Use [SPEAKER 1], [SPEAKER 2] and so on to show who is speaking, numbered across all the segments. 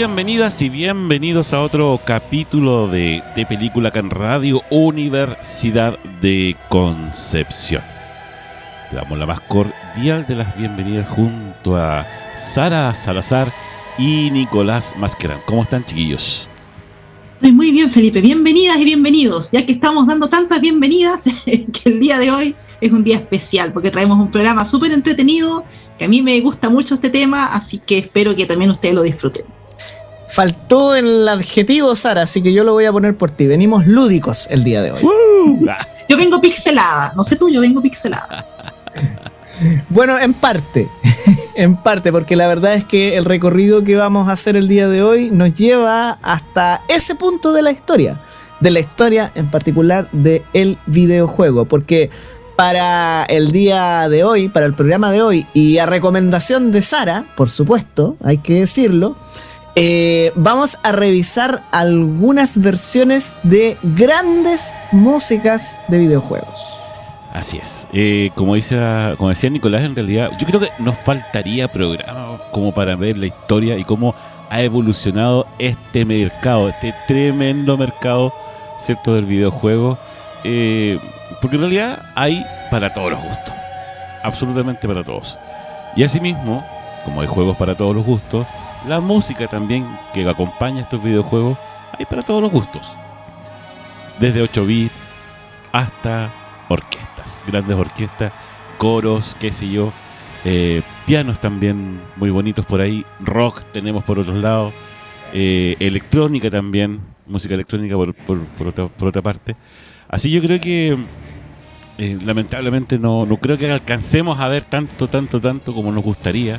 [SPEAKER 1] Bienvenidas y bienvenidos a otro capítulo de, de Película Can Radio Universidad de Concepción. Le damos la más cordial de las bienvenidas junto a Sara Salazar y Nicolás Masquerán. ¿Cómo están, chiquillos?
[SPEAKER 2] Estoy muy bien, Felipe. Bienvenidas y bienvenidos, ya que estamos dando tantas bienvenidas que el día de hoy es un día especial porque traemos un programa súper entretenido, que a mí me gusta mucho este tema, así que espero que también ustedes lo disfruten.
[SPEAKER 3] Faltó el adjetivo, Sara, así que yo lo voy a poner por ti. Venimos lúdicos el día de hoy.
[SPEAKER 2] Yo vengo pixelada, no sé tú, yo vengo pixelada.
[SPEAKER 3] Bueno, en parte, en parte, porque la verdad es que el recorrido que vamos a hacer el día de hoy nos lleva hasta ese punto de la historia, de la historia en particular del el videojuego, porque para el día de hoy, para el programa de hoy, y a recomendación de Sara, por supuesto, hay que decirlo, eh, vamos a revisar algunas versiones de grandes músicas de videojuegos.
[SPEAKER 1] Así es. Eh, como, decía Nicolás, en realidad, yo creo que nos faltaría programa como para ver la historia y cómo ha evolucionado este mercado, este tremendo mercado, ¿cierto?, del videojuego. Eh, porque en realidad hay para todos los gustos. Absolutamente para todos. Y asimismo, como hay juegos para todos los gustos, la música también que acompaña estos videojuegos hay para todos los gustos. Desde 8 bits hasta orquestas, grandes orquestas, coros, qué sé yo, eh, pianos también muy bonitos por ahí, rock tenemos por otros lados, eh, electrónica también, música electrónica por, por, otra, por otra parte. Así yo creo que eh, lamentablemente no, no creo que alcancemos a ver tanto, tanto, tanto como nos gustaría.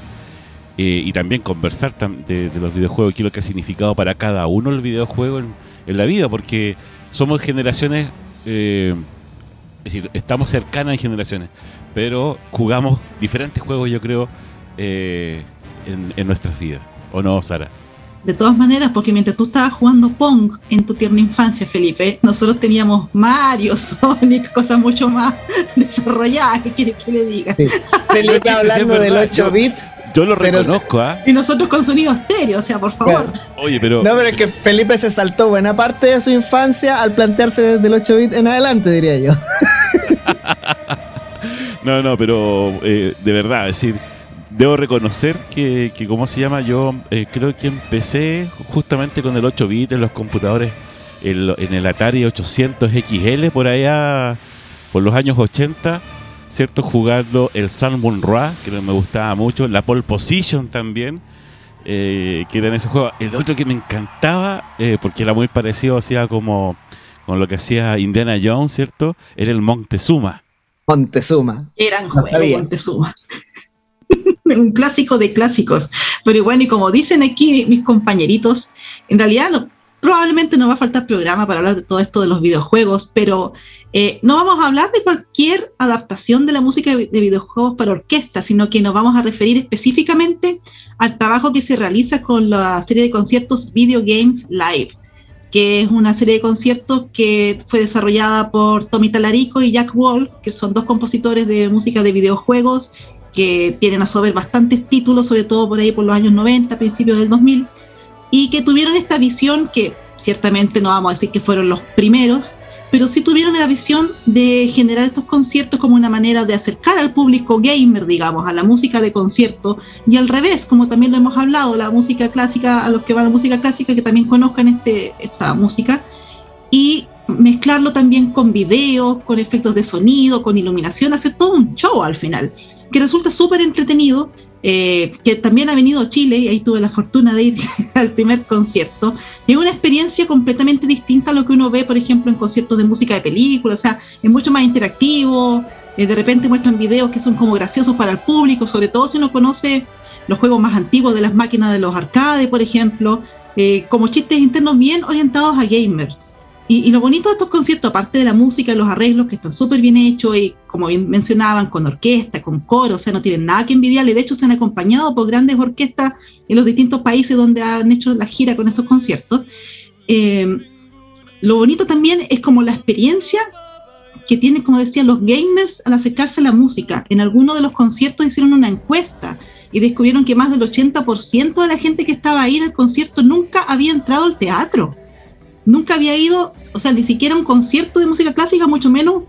[SPEAKER 1] Eh, y también conversar tam- de, de los videojuegos, qué es lo que ha significado para cada uno el videojuego en, en la vida, porque somos generaciones, eh, es decir, estamos cercanas en generaciones, pero jugamos diferentes juegos, yo creo, eh, en, en nuestras vidas. ¿O no, Sara?
[SPEAKER 2] De todas maneras, porque mientras tú estabas jugando Pong en tu tierna infancia, Felipe, nosotros teníamos Mario, Sonic, cosas mucho más desarrolladas, ¿qué quieres que le diga?
[SPEAKER 3] Felipe
[SPEAKER 1] sí,
[SPEAKER 3] hablando
[SPEAKER 1] es
[SPEAKER 3] del
[SPEAKER 1] verdad,
[SPEAKER 3] 8 bit.
[SPEAKER 1] Yo lo
[SPEAKER 3] Pero-
[SPEAKER 1] reconozco, ¿ah?
[SPEAKER 2] Y nosotros con sonido estéreo, o sea, por favor.
[SPEAKER 1] Oye, pero...
[SPEAKER 3] No, pero es que Felipe se saltó buena parte de su infancia al plantearse desde el 8 bit en adelante, diría yo.
[SPEAKER 1] No, no, pero eh, de verdad, es decir, debo reconocer que, que ¿cómo se llama? Yo eh, creo que empecé justamente con el 8 bit en los computadores, el- en el Atari 800 XL, por allá, por los años 80, ¿cierto? Jugando el Sun Ra, que me gustaba mucho, la Pole Position también, eh, que era en ese juego. El otro que me encantaba, eh, porque era muy parecido, hacía como con lo que hacía Indiana Jones, ¿cierto? Era el Montezuma.
[SPEAKER 3] Montezuma.
[SPEAKER 2] Eran
[SPEAKER 3] No.
[SPEAKER 2] Montezuma. Un clásico de clásicos. Pero bueno, y como dicen aquí mis compañeritos, en realidad no- probablemente no va a faltar programa para hablar de todo esto de los videojuegos, pero eh, no vamos a hablar de cualquier adaptación de la música de de videojuegos para orquesta, sino que nos vamos a referir específicamente al trabajo que se realiza con la serie de conciertos Video Games Live que es una serie de conciertos que fue desarrollada por Tommy Talarico y Jack Wall, que son dos compositores de música de videojuegos que tienen a su haber bastantes títulos, sobre todo por ahí por los años 90, principios del 2000, y que tuvieron esta visión que ciertamente no vamos a decir que fueron los primeros, pero sí tuvieron la visión de generar estos conciertos como una manera de acercar al público gamer, digamos, a la música de concierto, y al revés, como también lo hemos hablado, la música clásica, a los que van a música clásica, que también conozcan este, esta música, y mezclarlo también con videos, con efectos de sonido, con iluminación, hacer todo un show al final, que resulta súper entretenido eh, que también ha venido a Chile y ahí tuve la fortuna de ir al primer concierto. Es una experiencia completamente distinta a lo que uno ve, por ejemplo, en conciertos de música de película, o sea, es mucho más interactivo, eh, de repente muestran videos que son como graciosos para el público, sobre todo si uno conoce los juegos más antiguos de las máquinas de los arcades, por ejemplo, eh, como chistes internos bien orientados a gamers. Y, lo bonito de estos conciertos, aparte de la música, los arreglos que están súper bien hechos y como bien mencionaban, con orquesta, con coro, o sea, no tienen nada que envidiarle. De hecho, se han acompañado por grandes orquestas en los distintos países donde han hecho la gira con estos conciertos. Eh, lo bonito también es como la experiencia que tienen, como decían, los gamers al acercarse a la música. En algunos de los conciertos hicieron una encuesta y descubrieron que más del 80% de la gente que estaba ahí en el concierto nunca había entrado al teatro. Nunca había ido o sea, ni siquiera un concierto de música clásica, mucho menos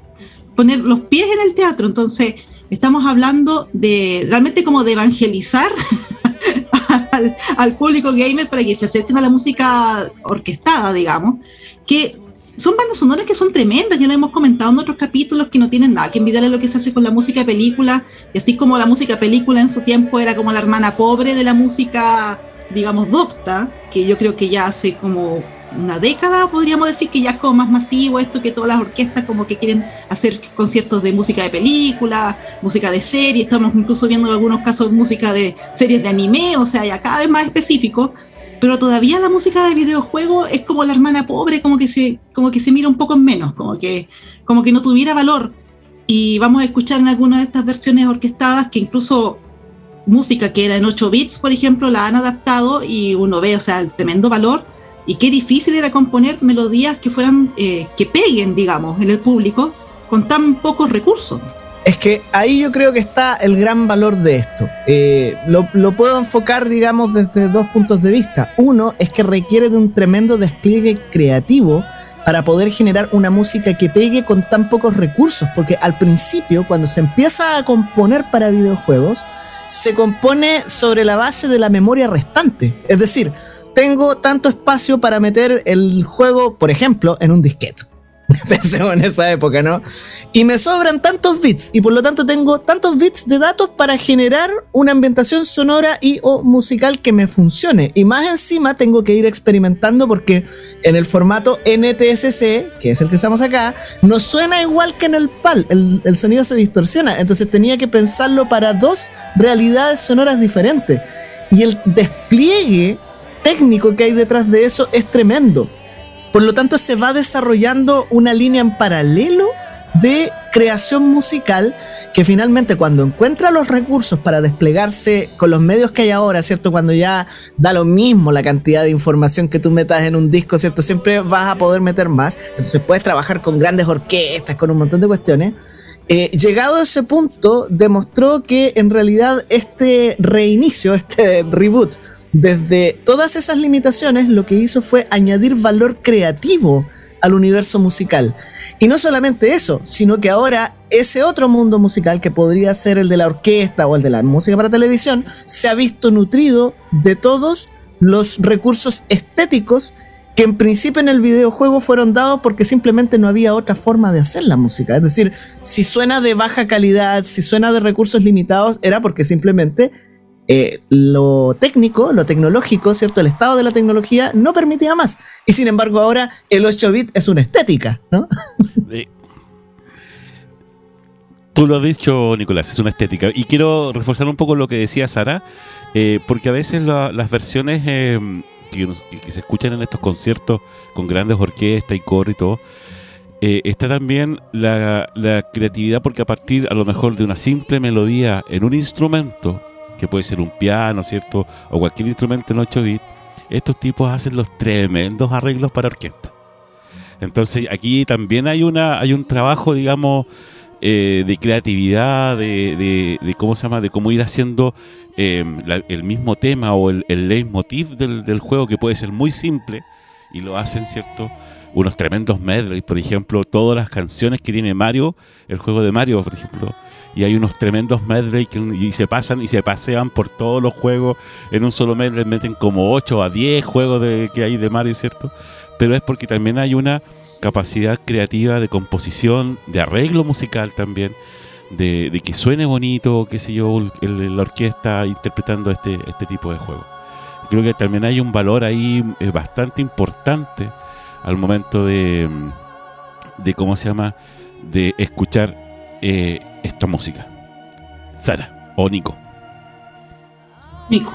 [SPEAKER 2] poner los pies en el teatro. Entonces, estamos hablando de realmente como de evangelizar al, público gamer para que se acerquen a la música orquestada, digamos, que son bandas sonoras que son tremendas, ya lo hemos comentado en otros capítulos que no tienen nada que envidiar a lo que se hace con la música de película, y así como la música película en su tiempo era como la hermana pobre de la música, digamos, docta, que yo creo que ya hace como una década, podríamos decir que ya es como más masivo esto, que todas las orquestas como que quieren hacer conciertos de música de película, música de serie, estamos incluso viendo en algunos casos música de series de anime, o sea, ya cada vez más específico, pero todavía la música de videojuego es como la hermana pobre, como que se, como que se mira un poco en menos, como que, como que no tuviera valor. Y vamos a escuchar en algunas de estas versiones orquestadas que incluso música que era en 8 bits, por ejemplo, la han adaptado y uno ve, o sea, el tremendo valor y qué difícil era componer melodías que fueran, eh, que peguen, digamos, en el público con tan pocos recursos.
[SPEAKER 3] Es que ahí yo creo que está el gran valor de esto. Eh, lo, lo, puedo enfocar, digamos, desde dos puntos de vista. Uno es que requiere de un tremendo despliegue creativo para poder generar una música que pegue con tan pocos recursos, porque al principio, cuando se empieza a componer para videojuegos, se compone sobre la base de la memoria restante. Es decir, tengo tanto espacio para meter el juego, por ejemplo, en un disquete. Pensemos en esa época, ¿no? Y me sobran tantos bits y por lo tanto tengo tantos bits de datos para generar una ambientación sonora y o musical que me funcione. Y más encima tengo que ir experimentando porque en el formato NTSC, que es el que usamos acá, no suena igual que en el PAL. El, el sonido se distorsiona. Entonces tenía que pensarlo para dos realidades sonoras diferentes. Y el despliegue técnico que hay detrás de eso es tremendo. Por lo tanto, se va desarrollando una línea en paralelo de creación musical que finalmente cuando encuentra los recursos para desplegarse con los medios que hay ahora, ¿cierto? Cuando ya da lo mismo la cantidad de información que tú metas en un disco, ¿cierto? Siempre vas a poder meter más. Entonces puedes trabajar con grandes orquestas, con un montón de cuestiones. Eh, llegado a ese punto, demostró que en realidad este reinicio, este reboot, desde todas esas limitaciones, lo que hizo fue añadir valor creativo al universo musical. Y no solamente eso, sino que ahora ese otro mundo musical, que podría ser el de la orquesta o el de la música para televisión, se ha visto nutrido de todos los recursos estéticos que en principio en el videojuego fueron dados porque simplemente no había otra forma de hacer la música. Es decir, si suena de baja calidad, si suena de recursos limitados, era porque simplemente eh, lo técnico, lo tecnológico, ¿cierto? El estado de la tecnología no permitía más. Y sin embargo ahora el 8-bit es una estética, ¿no?
[SPEAKER 1] Tú lo has dicho, Nicolás, es una estética. Y quiero reforzar un poco lo que decía Sara, eh, porque a veces las versiones eh, que, se escuchan en estos conciertos con grandes orquestas y coro y todo, está también la creatividad, porque a partir a lo mejor de una simple melodía en un instrumento, que puede ser un piano, ¿cierto? O cualquier instrumento en 8 bits, estos tipos hacen los tremendos arreglos para orquesta. Entonces aquí también hay una hay un trabajo, digamos, eh, de creatividad, de, de, cómo se llama, de cómo ir haciendo em, el mismo tema o el, el leitmotiv del, del, juego que puede ser muy simple y lo hacen, ¿cierto? Unos tremendos medleys, por ejemplo, todas las canciones que tiene Mario, el juego de Mario, por ejemplo, y hay unos tremendos medley que y se pasan y se pasean por todos los juegos en un solo medley, meten como 8 a 10 juegos de, que hay de Mario, ¿cierto? Pero es porque también hay una capacidad creativa de composición, de arreglo musical también, de, que suene bonito, qué sé yo, la orquesta interpretando este, este tipo de juego. Creo que también hay un valor ahí eh, bastante importante al momento de, de ¿cómo se llama?, de escuchar eh, esta música. Sara o Nico.
[SPEAKER 2] Nico.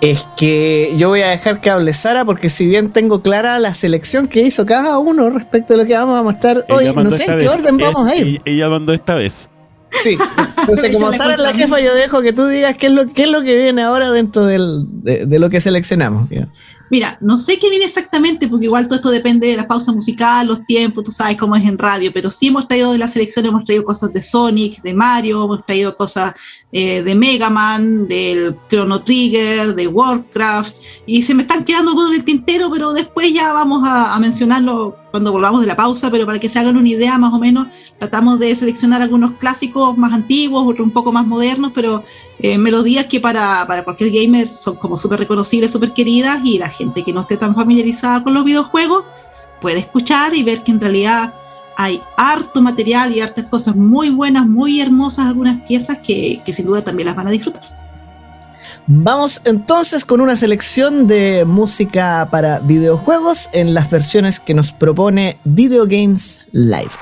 [SPEAKER 3] Es que yo voy a dejar que hable Sara porque si bien tengo clara la selección que hizo cada uno respecto a lo que vamos a mostrar hoy, no sé en qué orden vamos a ir.
[SPEAKER 1] Ella mandó esta vez.
[SPEAKER 3] Sí, entonces como Sara es la jefa, yo dejo que tú digas qué es lo, qué es lo que viene ahora dentro del, de, lo que seleccionamos.
[SPEAKER 2] Mira, no sé qué viene exactamente, porque igual todo esto depende de la pausa musical, los tiempos, tú sabes cómo es en radio, pero sí hemos traído de la selección, hemos traído cosas de Sonic, de Mario, hemos traído cosas eh, de Mega Man, del Chrono Trigger, de Warcraft, y se me están quedando algunos en el tintero, pero después ya vamos a, a mencionarlo cuando volvamos de la pausa, pero para que se hagan una idea más o menos, tratamos de seleccionar algunos clásicos más antiguos, otros un poco más modernos, pero eh, melodías que para, para, cualquier gamer son como súper reconocibles, súper queridas, y la gente que no esté tan familiarizada con los videojuegos puede escuchar y ver que en realidad hay harto material y hartas cosas muy buenas, muy hermosas, algunas piezas que, que sin duda también las van a disfrutar.
[SPEAKER 3] Vamos entonces con una selección de música para videojuegos en las versiones que nos propone Video Games Live.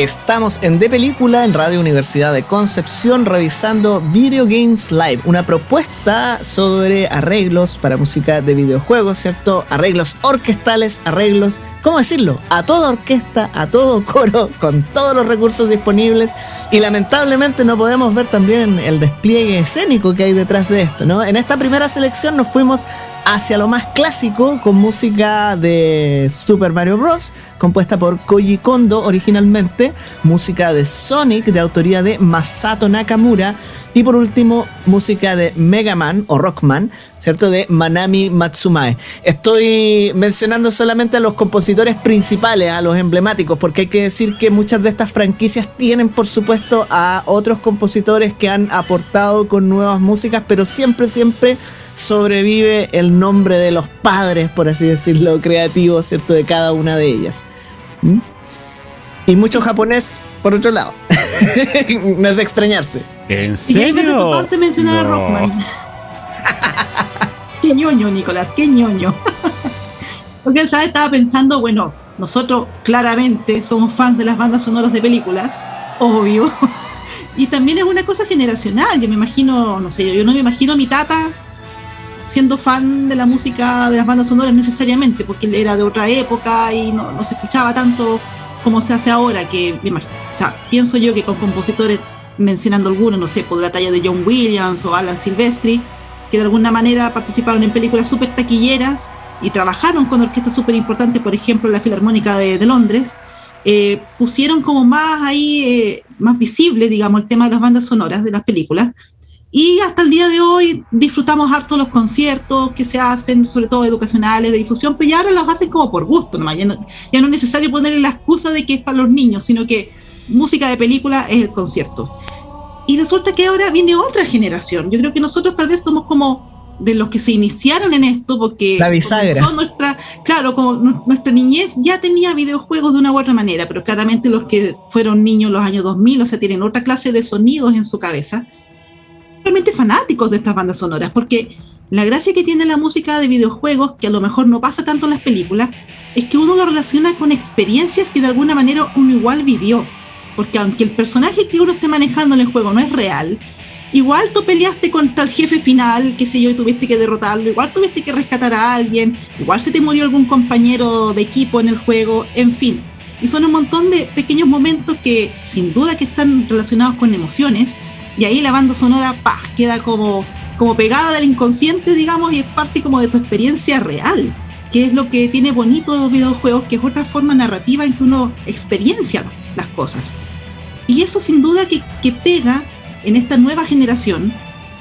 [SPEAKER 3] Estamos en De Película en Radio Universidad de Concepción revisando Video Games Live, una propuesta sobre arreglos para música de videojuegos, ¿cierto? Arreglos orquestales, arreglos, ¿cómo decirlo? A toda orquesta, a todo coro, con todos los recursos disponibles y lamentablemente no podemos ver también el despliegue escénico que hay detrás de esto, ¿no? En esta primera selección nos fuimos hacia lo más clásico con música de Super Mario Bros. compuesta por Koji Kondo originalmente, música de Sonic de autoría de Masato Nakamura y por último música de Mega Man o Rockman, ¿cierto? De Manami Matsumae. Estoy mencionando solamente a los compositores principales, a los emblemáticos, porque hay que decir que muchas de estas franquicias tienen por supuesto a otros compositores que han aportado con nuevas músicas, pero siempre, siempre sobrevive el nombre de los padres, por así decirlo, creativos, ¿cierto? De cada una de ellas. ¿Mm? Y mucho japonés, por otro lado. no es de extrañarse.
[SPEAKER 1] ¿En serio?
[SPEAKER 2] Y parte mencionar a Rockman. qué ñoño, Nicolás, qué ñoño. Porque, ¿sabes? Estaba pensando, bueno, nosotros claramente somos fans de las bandas sonoras de películas, obvio. Y también es una cosa generacional. Yo me imagino, no sé, yo no me imagino a mi tata siendo fan de la música de las bandas sonoras necesariamente, porque él era de otra época y no, se escuchaba tanto como se hace ahora, que o sea, pienso yo que con compositores, mencionando algunos, no sé, por la talla de John Williams o Alan Silvestri, que de alguna manera participaron en películas súper taquilleras y trabajaron con orquestas súper importantes, por ejemplo, la Filarmónica de, Londres, eh, pusieron como más ahí, eh, más visible, digamos, el tema de las bandas sonoras de las películas, y hasta el día de hoy disfrutamos harto los conciertos que se hacen, sobre todo educacionales, de difusión, pero ya ahora los hacen como por gusto, Ya, no, ya no es necesario ponerle la excusa de que es para los niños, sino que música de película es el concierto. Y resulta que ahora viene otra generación. Yo creo que nosotros tal vez somos como de los que se iniciaron en esto, porque
[SPEAKER 3] la bisagra.
[SPEAKER 2] nuestra, claro, como nuestra niñez ya tenía videojuegos de una u otra manera, pero claramente los que fueron niños en los años 2000, o sea, tienen otra clase de sonidos en su cabeza realmente fanáticos de estas bandas sonoras, porque la gracia que tiene la música de videojuegos, que a lo mejor no pasa tanto en las películas, es que uno lo relaciona con experiencias que de alguna manera uno igual vivió. Porque aunque el personaje que uno esté manejando en el juego no es real, igual tú peleaste contra el jefe final, qué sé yo, y tuviste que derrotarlo, igual tuviste que rescatar a alguien, igual se te murió algún compañero de equipo en el juego, en fin. Y son un montón de pequeños momentos que sin duda que están relacionados con emociones, y ahí la banda sonora ¡pah! queda como, como pegada del inconsciente, digamos, y es parte como de tu experiencia real, que es lo que tiene bonito los videojuegos, que es otra forma narrativa en que uno experiencia las cosas. Y eso sin duda que, que pega en esta nueva generación.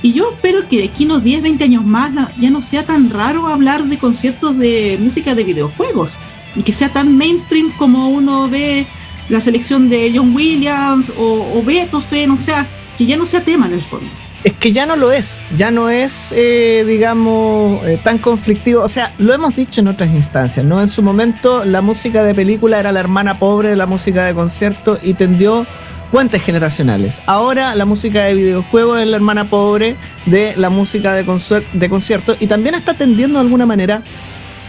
[SPEAKER 2] Y yo espero que de aquí unos 10, 20 años más ya no sea tan raro hablar de conciertos de música de videojuegos y que sea tan mainstream como uno ve la selección de John Williams o, o Beethoven, o sea, que ya no sea tema en el fondo.
[SPEAKER 3] Es que ya no lo es, ya no es, eh, digamos, eh, tan conflictivo. O sea, lo hemos dicho en otras instancias, ¿no? En su momento la música de película era la hermana pobre de la música de concierto y tendió puentes generacionales. Ahora la música de videojuegos es la hermana pobre de la música de, de concierto y también está tendiendo de alguna manera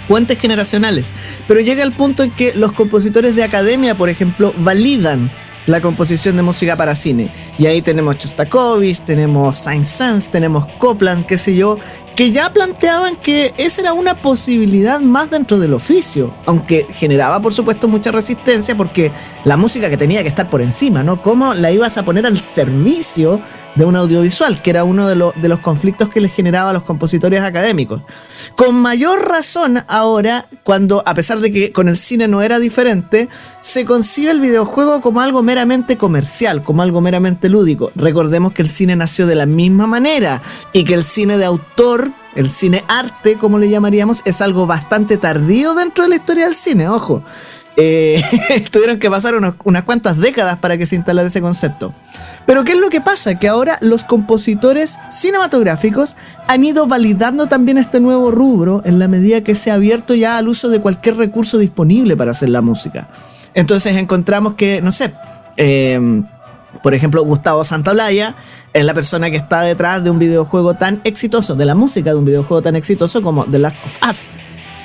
[SPEAKER 3] puentes generacionales. Pero llega el punto en que los compositores de academia, por ejemplo, validan la composición de música para cine. Y ahí tenemos Chostakovich, tenemos Saint-Saëns, tenemos Copland, qué sé yo, que ya planteaban que esa era una posibilidad más dentro del oficio, aunque generaba por supuesto mucha resistencia porque la música que tenía que estar por encima, ¿no? ¿Cómo la ibas a poner al servicio de un audiovisual, que era uno de, de los conflictos que les generaba a los compositores académicos. Con mayor razón ahora, cuando a pesar de que con el cine no era diferente, se concibe el videojuego como algo meramente comercial, como algo meramente lúdico. Recordemos que el cine nació de la misma manera y que el cine de autor el cine arte, como le llamaríamos, es algo bastante tardío dentro de la historia del cine, ojo. Eh, tuvieron que pasar unas cuantas décadas para que se instalara ese concepto. Pero ¿qué es lo que pasa? Que ahora los compositores cinematográficos han ido validando también este nuevo rubro en la medida que se ha abierto ya al uso de cualquier recurso disponible para hacer la música. Entonces encontramos que, no sé, em, por ejemplo, Gustavo Santaolalla es la persona que está detrás de un videojuego tan exitoso, de la música de un videojuego tan exitoso como The Last of Us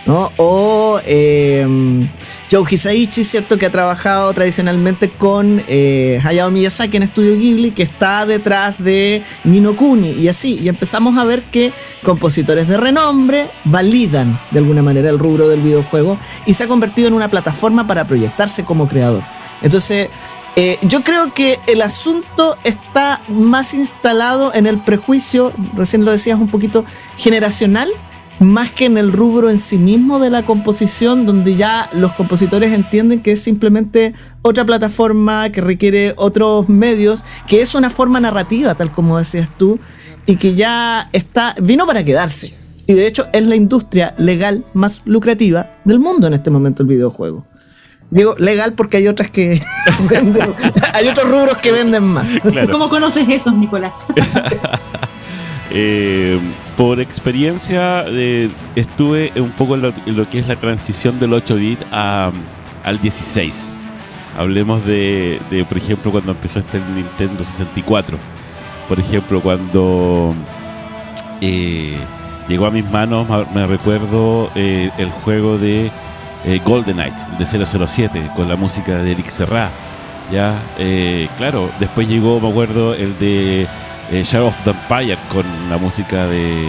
[SPEAKER 3] O eh, Joe Hisaichi, ¿cierto? Que ha trabajado tradicionalmente con eh, Hayao Miyazaki en Estudio Ghibli, que está detrás de Nino Kuni y así. Y empezamos a ver que compositores de renombre validan de alguna manera el rubro del videojuego y se ha convertido en una plataforma para proyectarse como creador. Entonces, eh, yo creo que el asunto está más instalado en el prejuicio, recién lo decías un poquito, generacional, más que en el rubro en sí mismo de la composición, donde ya los compositores entienden que es simplemente otra plataforma que requiere otros medios, que es una forma narrativa, tal como decías tú, y que ya está, vino para quedarse. Y de hecho es la industria legal más lucrativa del mundo en este momento el videojuego. Digo legal porque hay otras que venden, hay otros rubros que venden más.
[SPEAKER 2] ¿Cómo conoces esos, Nicolás?
[SPEAKER 1] Eh, por experiencia, eh, estuve un poco en lo, que es la transición del 8-bit al 16. Hablemos de, por ejemplo, cuando empezó este Nintendo 64. Por ejemplo, cuando eh, llegó a mis manos, me recuerdo el juego de Golden Knight, de 007, con la música de Eric Serra. Ya, claro, después llegó, me acuerdo, el de eh, Shadow of the Empire con la música de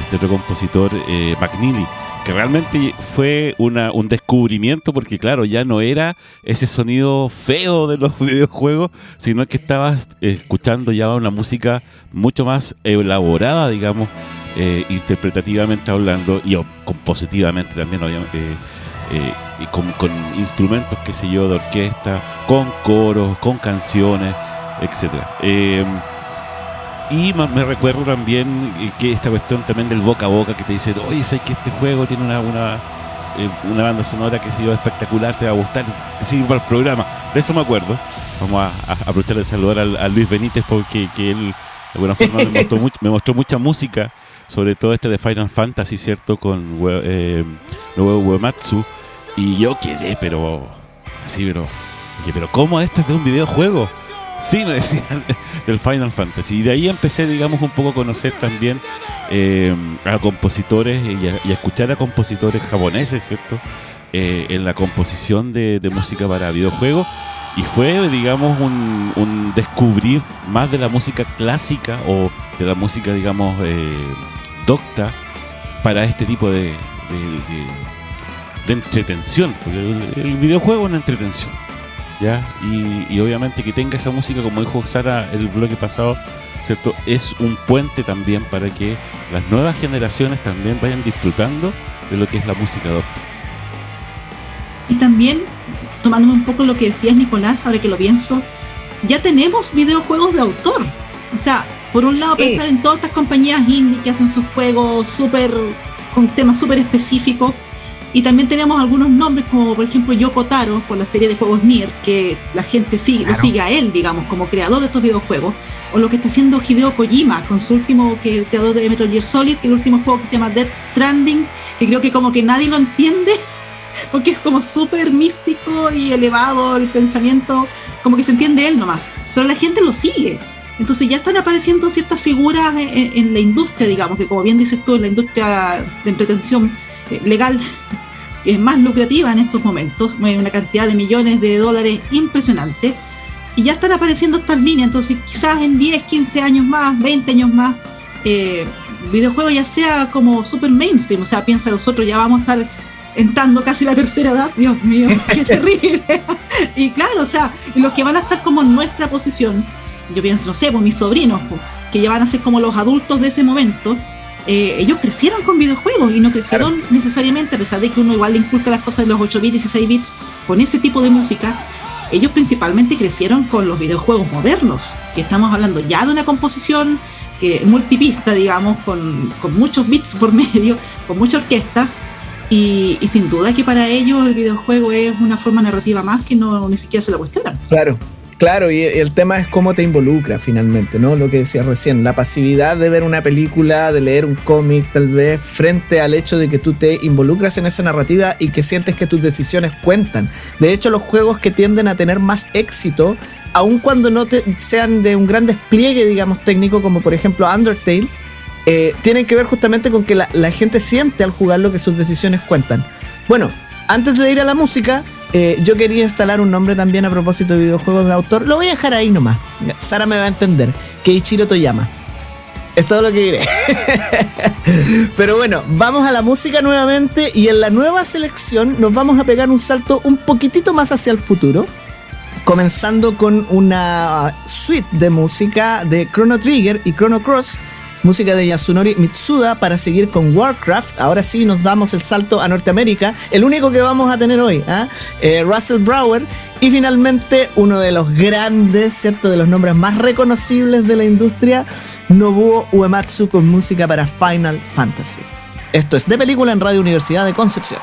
[SPEAKER 1] este otro compositor, eh, McNeely, que realmente fue una, un descubrimiento porque claro, ya no era ese sonido feo de los videojuegos, sino que estabas escuchando ya una música mucho más elaborada, digamos, eh, interpretativamente hablando y compositivamente también, obviamente. con, con, instrumentos, qué sé yo, de orquesta, con coros, con canciones, etcétera. Y me recuerdo también que esta cuestión también del boca a boca que te dice, oye, sé que este juego tiene una, una, eh, una banda sonora que se yo espectacular, te va a gustar, te sirve para el programa. De eso me acuerdo. Vamos a, aprovechar de saludar a, Luis Benítez porque que él de alguna forma me mostró, me mostró mucha música, sobre todo este de Final Fantasy, ¿cierto? Con eh, nuevo Uematsu. Y yo quedé, pero así, pero dije, pero ¿cómo esto es de un videojuego? Sí, me decían del Final Fantasy. Y de ahí empecé, digamos, un poco a conocer también eh, a compositores y a, escuchar a compositores japoneses, ¿cierto? Eh, en la composición de, música para videojuegos. Y fue, digamos, un, descubrir más de la música clásica o de la música, digamos, eh, docta para este tipo de, de, entretención. Porque el videojuego es una entretención. ¿Ya? Y, obviamente que tenga esa música, como dijo Sara el bloque pasado, ¿cierto? Es un puente también para que las nuevas generaciones también vayan disfrutando de lo que es la música docta.
[SPEAKER 2] Y también, tomándome un poco lo que decías Nicolás, ahora que lo pienso, ya tenemos videojuegos de autor. O sea, por un lado pensar en todas estas compañías indie que hacen sus juegos súper con temas súper específicos y también tenemos algunos nombres como por ejemplo Yoko Taro por la serie de juegos Nier, que la gente sigue, lo sigue a él, digamos, como creador de estos videojuegos. O lo que está haciendo Hideo Kojima con su último, que el creador de Metal Gear Solid, que el último juego que se llama Death Stranding, que creo que como que nadie lo entiende, porque es como súper místico y elevado el pensamiento, como que se entiende él nomás. Pero la gente lo sigue. Entonces ya están apareciendo ciertas figuras en, en la industria, digamos, que como bien dices tú, en la industria de entretención eh, legal es más lucrativa en estos momentos, mueve una cantidad de millones de dólares impresionante, y ya están apareciendo estas líneas, entonces quizás en 10, 15 años más, 20 años más, eh, videojuego ya sea como super mainstream, o sea, piensa nosotros ya vamos a estar entrando casi la tercera edad, Dios mío, qué terrible. y claro, o sea, los que van a estar como en nuestra posición, yo pienso, no sé, pues mis sobrinos, pues, que ya van a ser como los adultos de ese momento, eh, ellos crecieron con videojuegos y no crecieron necesariamente, a pesar de que uno igual le inculca las cosas de los 8 bits y 16 bits, con ese tipo de música, ellos principalmente crecieron con los videojuegos modernos, que estamos hablando ya de una composición que multipista, digamos, con, con muchos bits por medio, con mucha orquesta, y, y, sin duda que para ellos el videojuego es una forma narrativa más que no ni siquiera se la cuestionan.
[SPEAKER 3] Claro, Claro, y el tema es cómo te involucra finalmente, ¿no? Lo que decías recién, la pasividad de ver una película, de leer un cómic, tal vez, frente al hecho de que tú te involucras en esa narrativa y que sientes que tus decisiones cuentan. De hecho, los juegos que tienden a tener más éxito, aun cuando no te, sean de un gran despliegue, digamos, técnico, como por ejemplo Undertale, eh, tienen que ver justamente con que la, gente siente al jugarlo que sus decisiones cuentan. Bueno, antes de ir a la música, eh, yo quería instalar un nombre también a propósito de videojuegos de autor. Lo voy a dejar ahí nomás. Sara me va a entender. Keiichiro Toyama. Es todo lo que diré. Pero bueno, vamos a la música nuevamente y en la nueva selección nos vamos a pegar un salto un poquitito más hacia el futuro. Comenzando con una suite de música de Chrono Trigger y Chrono Cross música de Yasunori Mitsuda para seguir con Warcraft. Ahora sí nos damos el salto a Norteamérica, el único que vamos a tener hoy, ¿ah? eh, Russell Brower. Y finalmente uno de los grandes, ¿cierto? De los nombres más reconocibles de la industria, Nobuo Uematsu con música para Final Fantasy. Esto es de película en Radio Universidad de Concepción.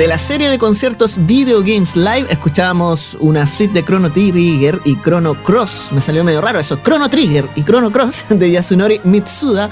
[SPEAKER 3] De la serie de conciertos Video Games Live escuchábamos una suite de Chrono Trigger y Chrono Cross. Me salió medio raro eso. Chrono Trigger y Chrono Cross de Yasunori Mitsuda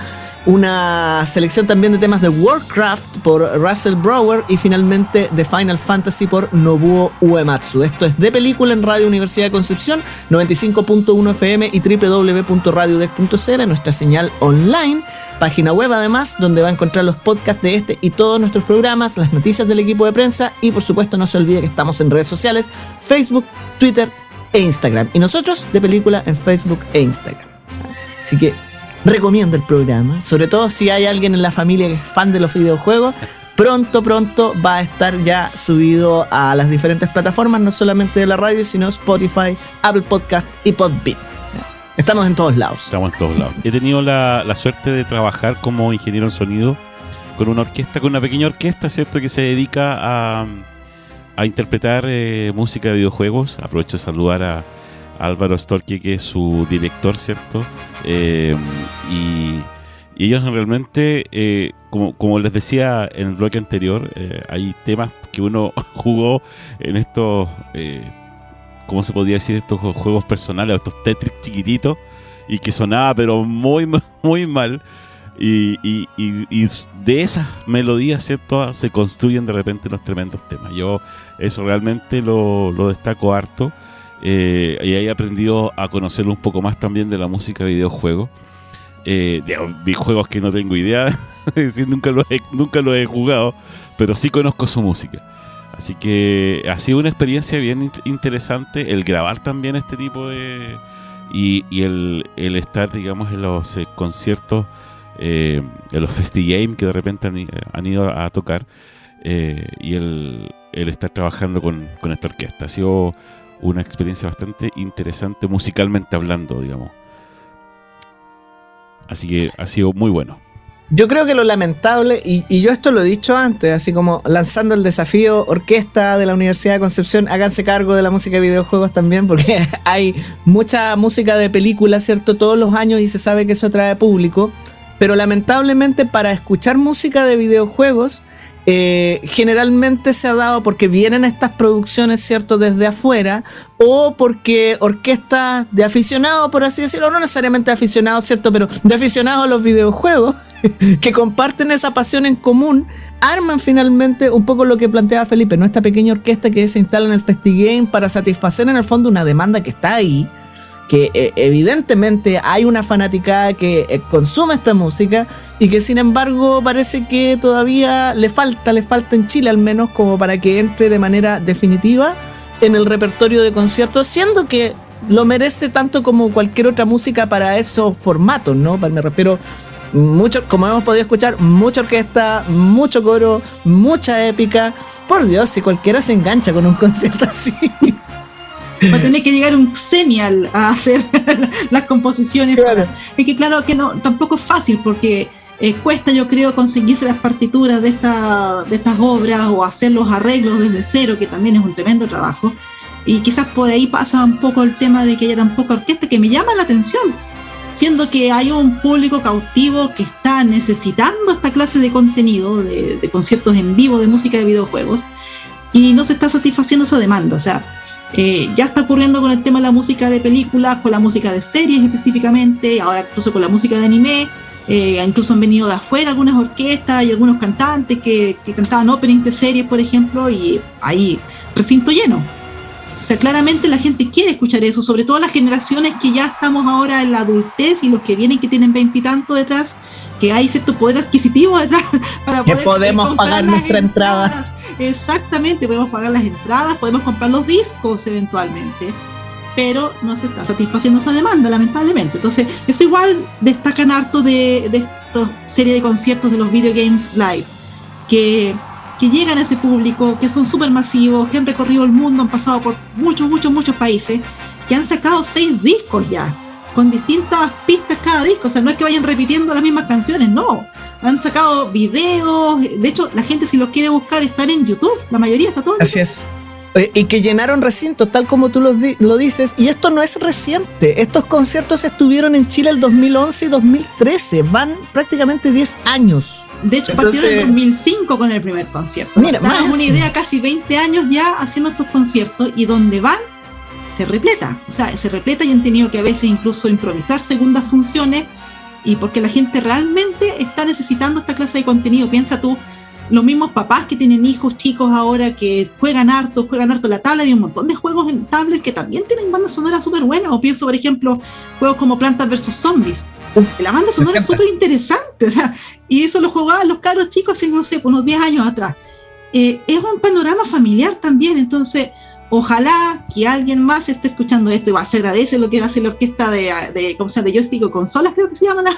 [SPEAKER 3] una selección también de temas de Warcraft por Russell Brower y finalmente de Final Fantasy por Nobuo Uematsu. Esto es de película en Radio Universidad de Concepción, 95.1 FM y www.radiodec.cl, nuestra señal online, página web además, donde va a encontrar los podcasts de este y todos nuestros programas, las noticias del equipo de prensa y por supuesto no se olvide que estamos en redes sociales, Facebook, Twitter e Instagram. Y nosotros de película en Facebook e Instagram. Así que recomiendo el programa, sobre todo si hay alguien en la familia que es fan de los videojuegos. Pronto, pronto va a estar ya subido a las diferentes plataformas, no solamente de la radio, sino Spotify, Apple Podcast y Podbean. Estamos en todos lados.
[SPEAKER 1] Estamos en todos lados. He tenido la, suerte de trabajar como ingeniero en sonido con una orquesta, con una pequeña orquesta, ¿cierto? Que se dedica a, interpretar eh, música de videojuegos. Aprovecho de saludar a, Álvaro Storke, que es su director, ¿cierto? Eh, y, ellos realmente, eh, como, les decía en el bloque anterior, eh, hay temas que uno jugó en estos, ¿cómo se podría decir? Estos juegos personales, estos Tetris chiquititos, y que sonaba pero muy, muy mal. Y, de esas melodías, ¿cierto? Se construyen de repente los tremendos temas. Yo eso realmente lo, lo destaco harto. Eh, y ahí aprendido a conocerlo un poco más también de la música de. Eh, de videojuegos que no tengo idea, es decir, nunca los, he, nunca he jugado, pero sí conozco su música. Así que ha sido una experiencia bien interesante el grabar también este tipo de... y, el, estar, digamos, en los eh, conciertos, en los FestiGame que de repente han, ido a tocar y el, estar trabajando con, con esta orquesta. Ha sido una experiencia bastante interesante musicalmente hablando, digamos. Así que ha sido muy bueno.
[SPEAKER 3] Yo creo que lo lamentable, y, yo esto lo he dicho antes, así como lanzando el desafío orquesta de la Universidad de Concepción, háganse cargo de la música de videojuegos también, porque hay mucha música de películas, ¿cierto? Todos los años y se sabe que eso atrae público, pero lamentablemente para escuchar música de videojuegos eh, generalmente se ha dado porque vienen estas producciones, ¿cierto?, desde afuera, o porque orquestas de aficionados, por así decirlo, no necesariamente aficionados, ¿cierto?, pero de aficionados a los videojuegos, que comparten esa pasión en común, arman finalmente un poco lo que planteaba Felipe, ¿no? Esta pequeña orquesta que se instala en el FestiGame para satisfacer en el fondo una demanda que está ahí que eh, evidentemente hay una fanática que eh, consume esta música y que sin embargo parece que todavía le falta, le falta en Chile al menos como para que entre de manera definitiva en el repertorio de conciertos, siendo que lo merece tanto como cualquier otra música para esos formatos, ¿no? Me refiero mucho, como hemos podido escuchar, mucha orquesta, mucho coro, mucha épica. Por Dios, si cualquiera se engancha con un concierto así.
[SPEAKER 2] Va a tener que llegar un genial a hacer las composiciones. Es que claro que no, tampoco es fácil porque eh, cuesta yo creo conseguirse las partituras de, esta, de estas obras o hacer los arreglos desde cero, que también es un tremendo trabajo. Y quizás por ahí pasa un poco el tema de que haya tan poca orquesta que me llama la atención, siendo que hay un público cautivo que está necesitando esta clase de contenido, de, de conciertos en vivo de música de videojuegos, y no se está satisfaciendo esa demanda. O sea, eh, ya está ocurriendo con el tema de la música de películas, con la música de series específicamente, ahora incluso con la música de anime. Eh, incluso han venido de afuera algunas orquestas y algunos cantantes que, que, cantaban openings de series, por ejemplo, y ahí recinto lleno. O sea, claramente la gente quiere escuchar eso, sobre todo las generaciones que ya estamos ahora en la adultez y los que vienen que tienen veintitantos detrás, que hay cierto poder adquisitivo detrás
[SPEAKER 3] para poder que podemos pagar nuestra entrada.
[SPEAKER 2] Exactamente, podemos pagar las entradas, podemos comprar los discos eventualmente, pero no se está satisfaciendo esa demanda, lamentablemente. Entonces, eso igual destacan harto de, de esta serie de conciertos de los Video Games Live, que, que llegan a ese público, que son súper masivos, que han recorrido el mundo, han pasado por muchos, muchos, muchos países, que han sacado seis discos ya con distintas pistas cada disco, o sea, no es que vayan repitiendo las mismas canciones, no. Han sacado videos, de hecho, la gente si los quiere buscar están en YouTube, la mayoría está todo.
[SPEAKER 3] Así es. Eh, y que llenaron recintos, tal como tú lo, lo, dices. Y esto no es reciente. Estos conciertos estuvieron en Chile el 2011 y 2013. Van prácticamente 10 años.
[SPEAKER 2] De hecho, partieron en 2005 con el primer concierto. Mira, más una idea, casi 20 años ya haciendo estos conciertos y donde van se repleta. O sea, se repleta y han tenido que a veces incluso improvisar segundas funciones y porque la gente realmente está necesitando esta clase de contenido. Piensa tú, los mismos papás que tienen hijos chicos ahora que juegan harto, juegan harto la tabla y un montón de juegos en tablets que también tienen bandas sonoras súper buenas. O pienso, por ejemplo, juegos como Plantas vs. Zombies. la banda sonora es súper interesante. O sea, y eso lo jugaban los caros chicos hace, no sé, unos 10 años atrás. Eh, es un panorama familiar también. Entonces, ojalá que alguien más esté escuchando esto. Igual se agradece lo que hace la orquesta de, de ¿cómo se llama? De joystick o consolas, creo que se llama la,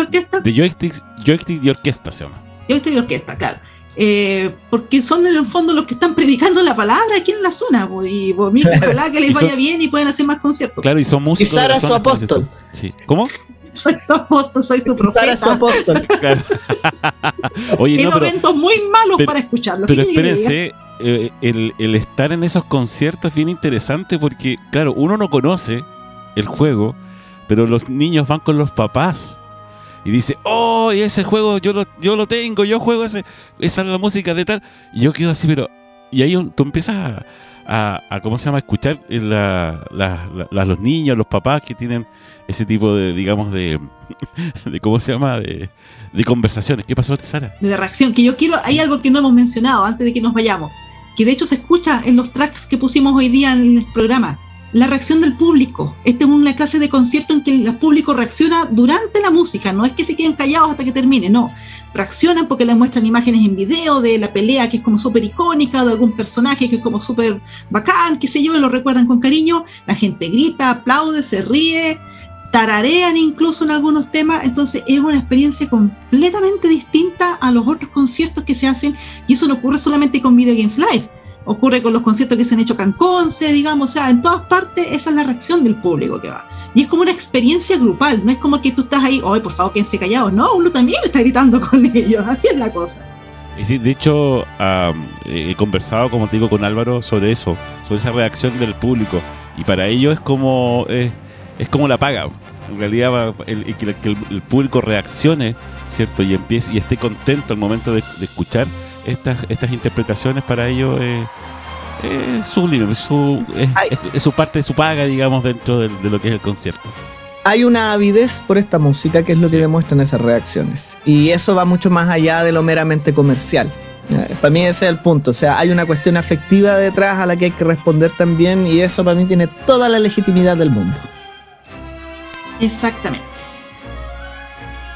[SPEAKER 2] orquesta.
[SPEAKER 1] De joystick, joystick y orquesta se llama.
[SPEAKER 2] Joystick y orquesta, claro eh, porque son en el fondo los que están predicando la palabra aquí en la zona, y por mí, ojalá que les vaya bien y pueden hacer más conciertos.
[SPEAKER 1] Claro, y son músicos.
[SPEAKER 3] Y Sara su apóstol.
[SPEAKER 1] Sí. ¿Cómo?
[SPEAKER 2] soy su apóstol, soy su profeta. Sara
[SPEAKER 3] su apóstol.
[SPEAKER 2] Claro. Oye, no, momentos muy malos para escucharlo.
[SPEAKER 1] Pero espérense, eh, el, el estar en esos conciertos es bien interesante porque, claro, uno no conoce el juego, pero los niños van con los papás y dice, oh, ese juego yo lo, yo lo tengo, yo juego ese, esa es la música de tal. Y yo quedo así, pero. Y ahí tú empiezas a, a, ¿cómo se llama?, escuchar la, los niños, los papás que tienen ese tipo de, digamos, de, de ¿cómo se llama?, de, de conversaciones. ¿Qué pasó, Sara?
[SPEAKER 2] De reacción, que yo quiero, hay algo que no hemos mencionado antes de que nos vayamos, que de hecho se escucha en los tracks que pusimos hoy día en el programa la reacción del público. Esta es una clase de concierto en que el público reacciona durante la música, no es que se queden callados hasta que termine, no. Reaccionan porque les muestran imágenes en video de la pelea que es como súper icónica, de algún personaje que es como súper bacán, qué sé yo, lo recuerdan con cariño. La gente grita, aplaude, se ríe, tararean incluso en algunos temas. Entonces es una experiencia completamente distinta a los otros conciertos que se hacen y eso no ocurre solamente con Video Games Live ocurre con los conciertos que se han hecho Canconce, digamos, o sea, en todas partes esa es la reacción del público que va. Y es como una experiencia grupal, no es como que tú estás ahí, ay, por favor, quédense callados, no, uno también está gritando con ellos, así es la cosa.
[SPEAKER 1] Y sí, de hecho, he conversado, como te digo, con Álvaro sobre eso, sobre esa reacción del público. Y para ellos es como, es como la paga. En realidad, el, que, el, público reaccione, ¿cierto? Y empiece y esté contento al momento de, de escuchar estas, estas interpretaciones para ellos es, es su, es, su parte de su paga, digamos, dentro de, lo que es el concierto.
[SPEAKER 3] Hay una avidez por esta música que es lo que demuestran esas reacciones. Y eso va mucho más allá de lo meramente comercial. Para mí ese es el punto. O sea, hay una cuestión afectiva detrás a la que hay que responder también y eso para mí tiene toda la legitimidad del mundo.
[SPEAKER 2] Exactamente.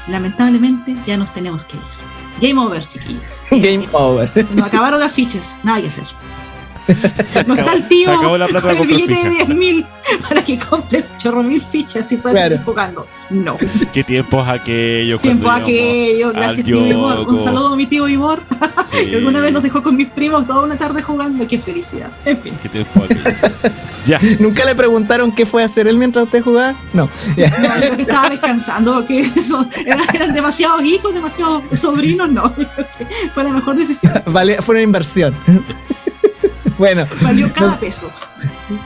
[SPEAKER 2] Lamentablemente ya nos tenemos que ir. Game over, chiquillos.
[SPEAKER 3] Game over.
[SPEAKER 2] nos acabaron las fichas, nada que hacer. Se no está el tío
[SPEAKER 1] acabó la plata
[SPEAKER 2] con el billete de 10 mil para que compres chorro mil fichas y puedas seguir jugando. No.
[SPEAKER 1] ¿Qué tiempos aquellos?
[SPEAKER 2] Tiempos aquellos. Gracias, tío Ibor. Un saludo a mi tío Ibor. Que alguna vez nos dejó con mis primos toda una tarde jugando. Qué felicidad. En fin. ¿Qué tiempo
[SPEAKER 3] ya. ¿Nunca le preguntaron qué fue a hacer él mientras usted jugaba? No.
[SPEAKER 2] no creo que estaba descansando. Que eso, eran, eran, demasiados hijos, demasiados sobrinos. No. Creo que fue la mejor decisión.
[SPEAKER 3] Vale, fue una inversión. Bueno.
[SPEAKER 2] Valió cada peso.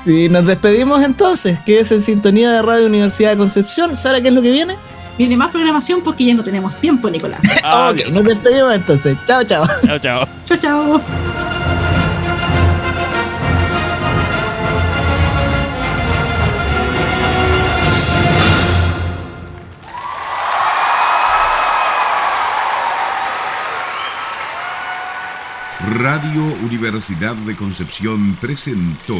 [SPEAKER 3] Sí, nos despedimos entonces, que es en sintonía de Radio Universidad de Concepción. Sara, ¿qué es lo que viene?
[SPEAKER 2] Viene más programación porque ya no tenemos tiempo, Nicolás.
[SPEAKER 3] ok, nos despedimos entonces. Chao, chao.
[SPEAKER 1] Chao, chao.
[SPEAKER 2] Chao, chao.
[SPEAKER 4] Radio Universidad de Concepción presentó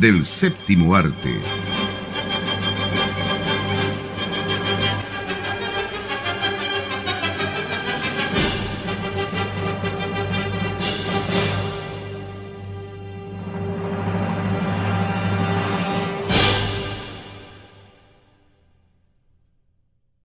[SPEAKER 4] del séptimo arte.